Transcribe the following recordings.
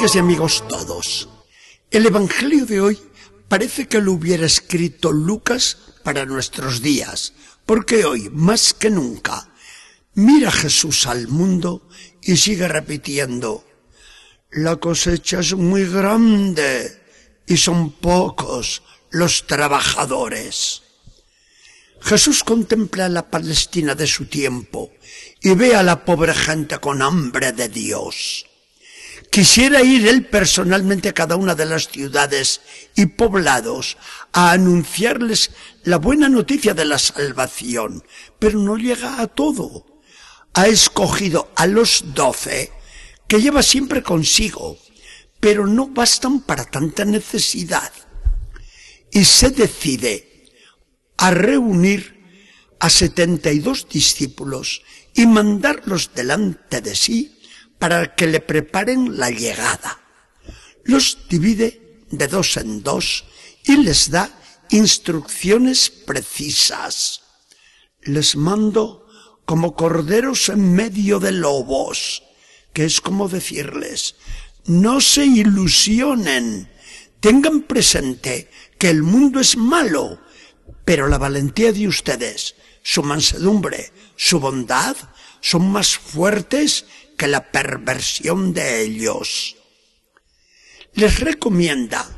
Amigas y amigos todos, el Evangelio de hoy parece que lo hubiera escrito Lucas para nuestros días, porque hoy, más que nunca, mira Jesús al mundo y sigue repitiendo, la cosecha es muy grande y son pocos los trabajadores. Jesús contempla la Palestina de su tiempo y ve a la pobre gente con hambre de Dios. Quisiera ir él personalmente a cada una de las ciudades y poblados a anunciarles la buena noticia de la salvación, pero no llega a todo. Ha escogido a los doce que lleva siempre consigo, pero no bastan para tanta necesidad. Y se decide a reunir a setenta y dos discípulos y mandarlos delante de sí para que le preparen la llegada. Los divide de dos en dos y les da instrucciones precisas. Les mando como corderos en medio de lobos, que es como decirles, no se ilusionen, tengan presente que el mundo es malo, pero la valentía de ustedes, su mansedumbre, su bondad, son más fuertes que la perversión de ellos. Les recomienda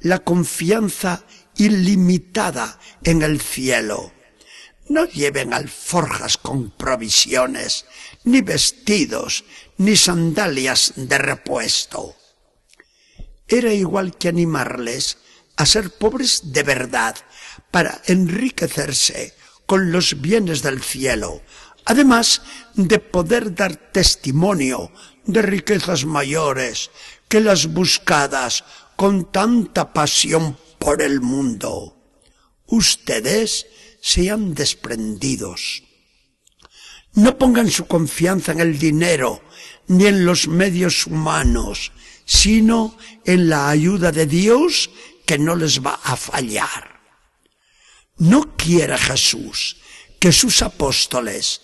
la confianza ilimitada en el cielo. No lleven alforjas con provisiones, ni vestidos, ni sandalias de repuesto. Era igual que animarles a ser pobres de verdad, para enriquecerse con los bienes del cielo, además de poder dar testimonio de riquezas mayores que las buscadas con tanta pasión por el mundo. Ustedes sean desprendidos. No pongan su confianza en el dinero ni en los medios humanos, sino en la ayuda de Dios que no les va a fallar. No quiere Jesús que sus apóstoles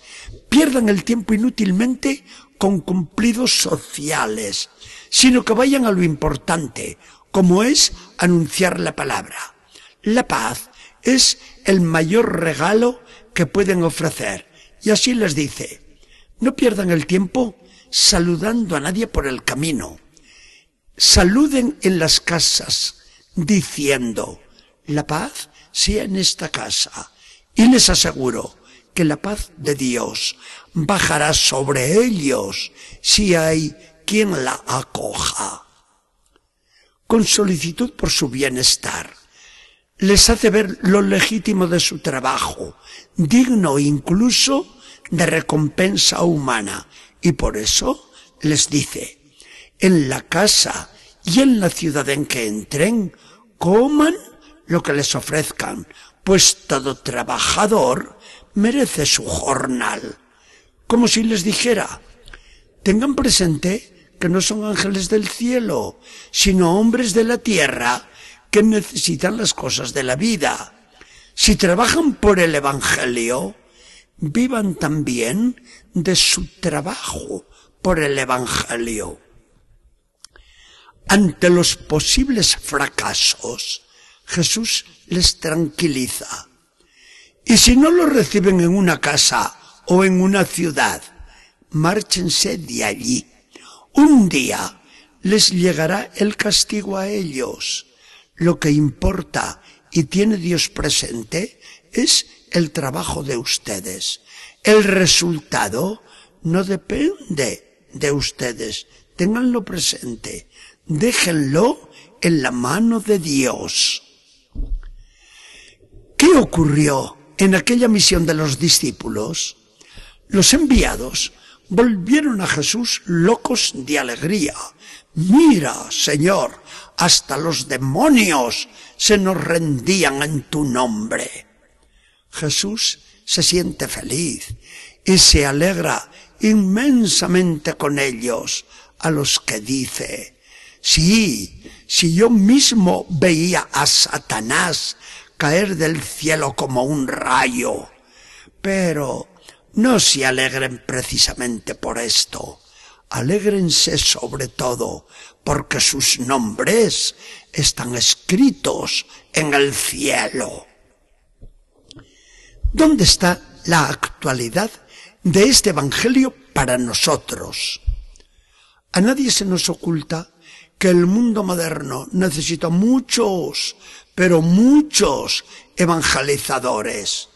pierdan el tiempo inútilmente con cumplidos sociales, sino que vayan a lo importante, como es anunciar la palabra. La paz es el mayor regalo que pueden ofrecer. Y así les dice, no pierdan el tiempo saludando a nadie por el camino. Saluden en las casas, diciendo, la paz sea en esta casa y les aseguro que la paz de Dios bajará sobre ellos si hay quien la acoja. Con solicitud por su bienestar, les hace ver lo legítimo de su trabajo, digno incluso de recompensa humana, y por eso les dice, en la casa y en la ciudad en que entren, coman lo que les ofrezcan, pues todo trabajador merece su jornal. Como si les dijera, tengan presente que no son ángeles del cielo, sino hombres de la tierra que necesitan las cosas de la vida. Si trabajan por el Evangelio, vivan también de su trabajo por el Evangelio. Ante los posibles fracasos, Jesús les tranquiliza. Y si no lo reciben en una casa o en una ciudad, márchense de allí. Un día les llegará el castigo a ellos. Lo que importa y tiene Dios presente es el trabajo de ustedes. El resultado no depende de ustedes. Ténganlo presente. Déjenlo en la mano de Dios. ¿Qué ocurrió en aquella misión de los discípulos? Los enviados volvieron a Jesús locos de alegría. Mira, Señor, hasta los demonios se nos rendían en tu nombre. Jesús se siente feliz y se alegra inmensamente con ellos, a los que dice, sí, si yo mismo veía a Satanás caer del cielo como un rayo. Pero no se alegren precisamente por esto. Alégrense sobre todo, porque sus nombres están escritos en el cielo. ¿Dónde está la actualidad de este Evangelio para nosotros? A nadie se nos oculta que el mundo moderno necesita muchos, pero muchos evangelizadores.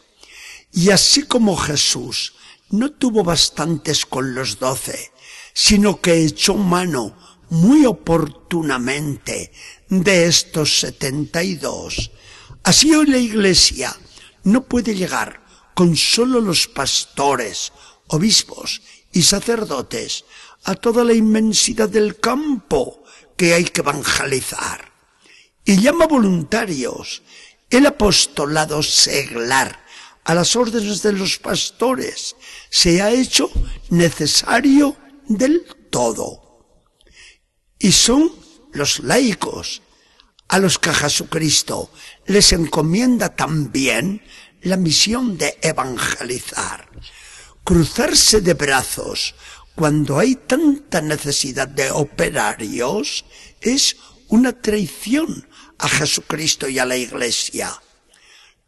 Y así como Jesús no tuvo bastantes con los doce, sino que echó mano muy oportunamente de estos setenta y dos, así hoy la Iglesia no puede llegar con solo los pastores, obispos y sacerdotes a toda la inmensidad del campo que hay que evangelizar. Y llama voluntarios el apostolado seglar a las órdenes de los pastores se ha hecho necesario del todo. Y son los laicos a los que Jesucristo les encomienda también la misión de evangelizar. Cruzarse de brazos cuando hay tanta necesidad de operarios es una traición a Jesucristo y a la Iglesia.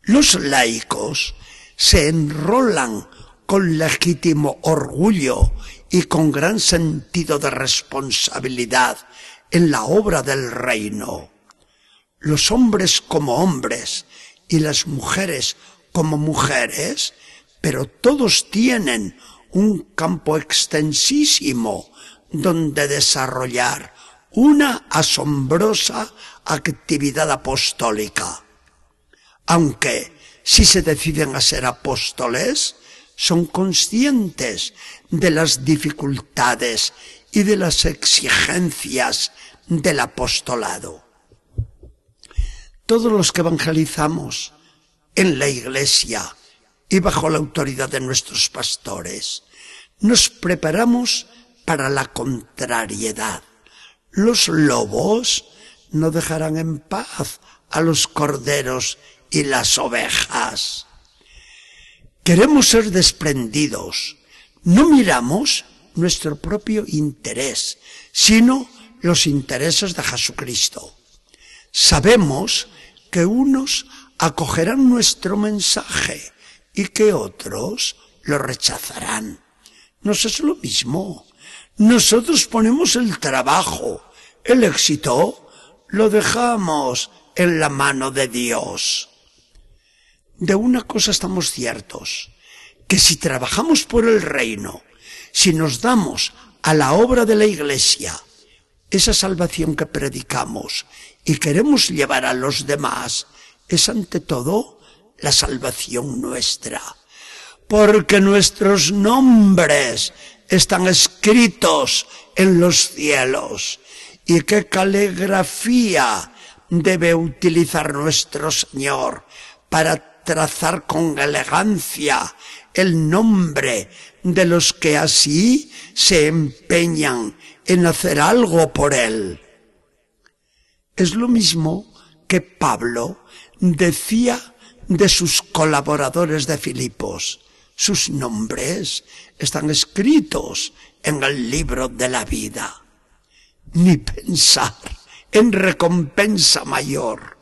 Los laicos se enrolan con legítimo orgullo y con gran sentido de responsabilidad en la obra del reino. Los hombres como hombres y las mujeres como mujeres, pero todos tienen un campo extensísimo donde desarrollar una asombrosa actividad apostólica. Aunque si se deciden a ser apóstoles, son conscientes de las dificultades y de las exigencias del apostolado. Todos los que evangelizamos en la iglesia y bajo la autoridad de nuestros pastores, nos preparamos para la contrariedad. Los lobos no dejarán en paz a los corderos y las ovejas. Queremos ser desprendidos. No miramos nuestro propio interés, sino los intereses de Jesucristo. Sabemos que unos acogerán nuestro mensaje y que otros lo rechazarán. Nos es lo mismo. Nosotros ponemos el trabajo, el éxito lo dejamos en la mano de Dios de una cosa estamos ciertos, que si trabajamos por el reino, si nos damos a la obra de la Iglesia, esa salvación que predicamos y queremos llevar a los demás, es ante todo la salvación nuestra. Porque nuestros nombres están escritos en los cielos. Y qué caligrafía debe utilizar nuestro Señor para trazar con elegancia el nombre de los que así se empeñan en hacer algo por él. Es lo mismo que Pablo decía de sus colaboradores de Filipos. Sus nombres están escritos en el libro de la vida. Ni pensar en recompensa mayor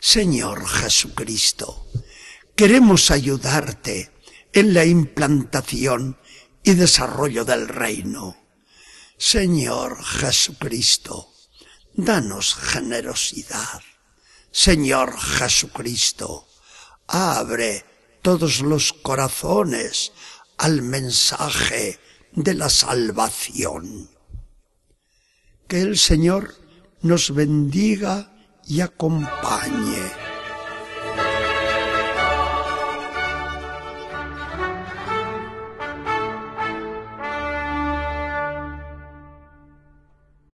Señor Jesucristo, queremos ayudarte en la implantación y desarrollo del reino. Señor Jesucristo, danos generosidad. Señor Jesucristo, abre todos los corazones al mensaje de la salvación. Que el Señor nos bendiga y acompañe.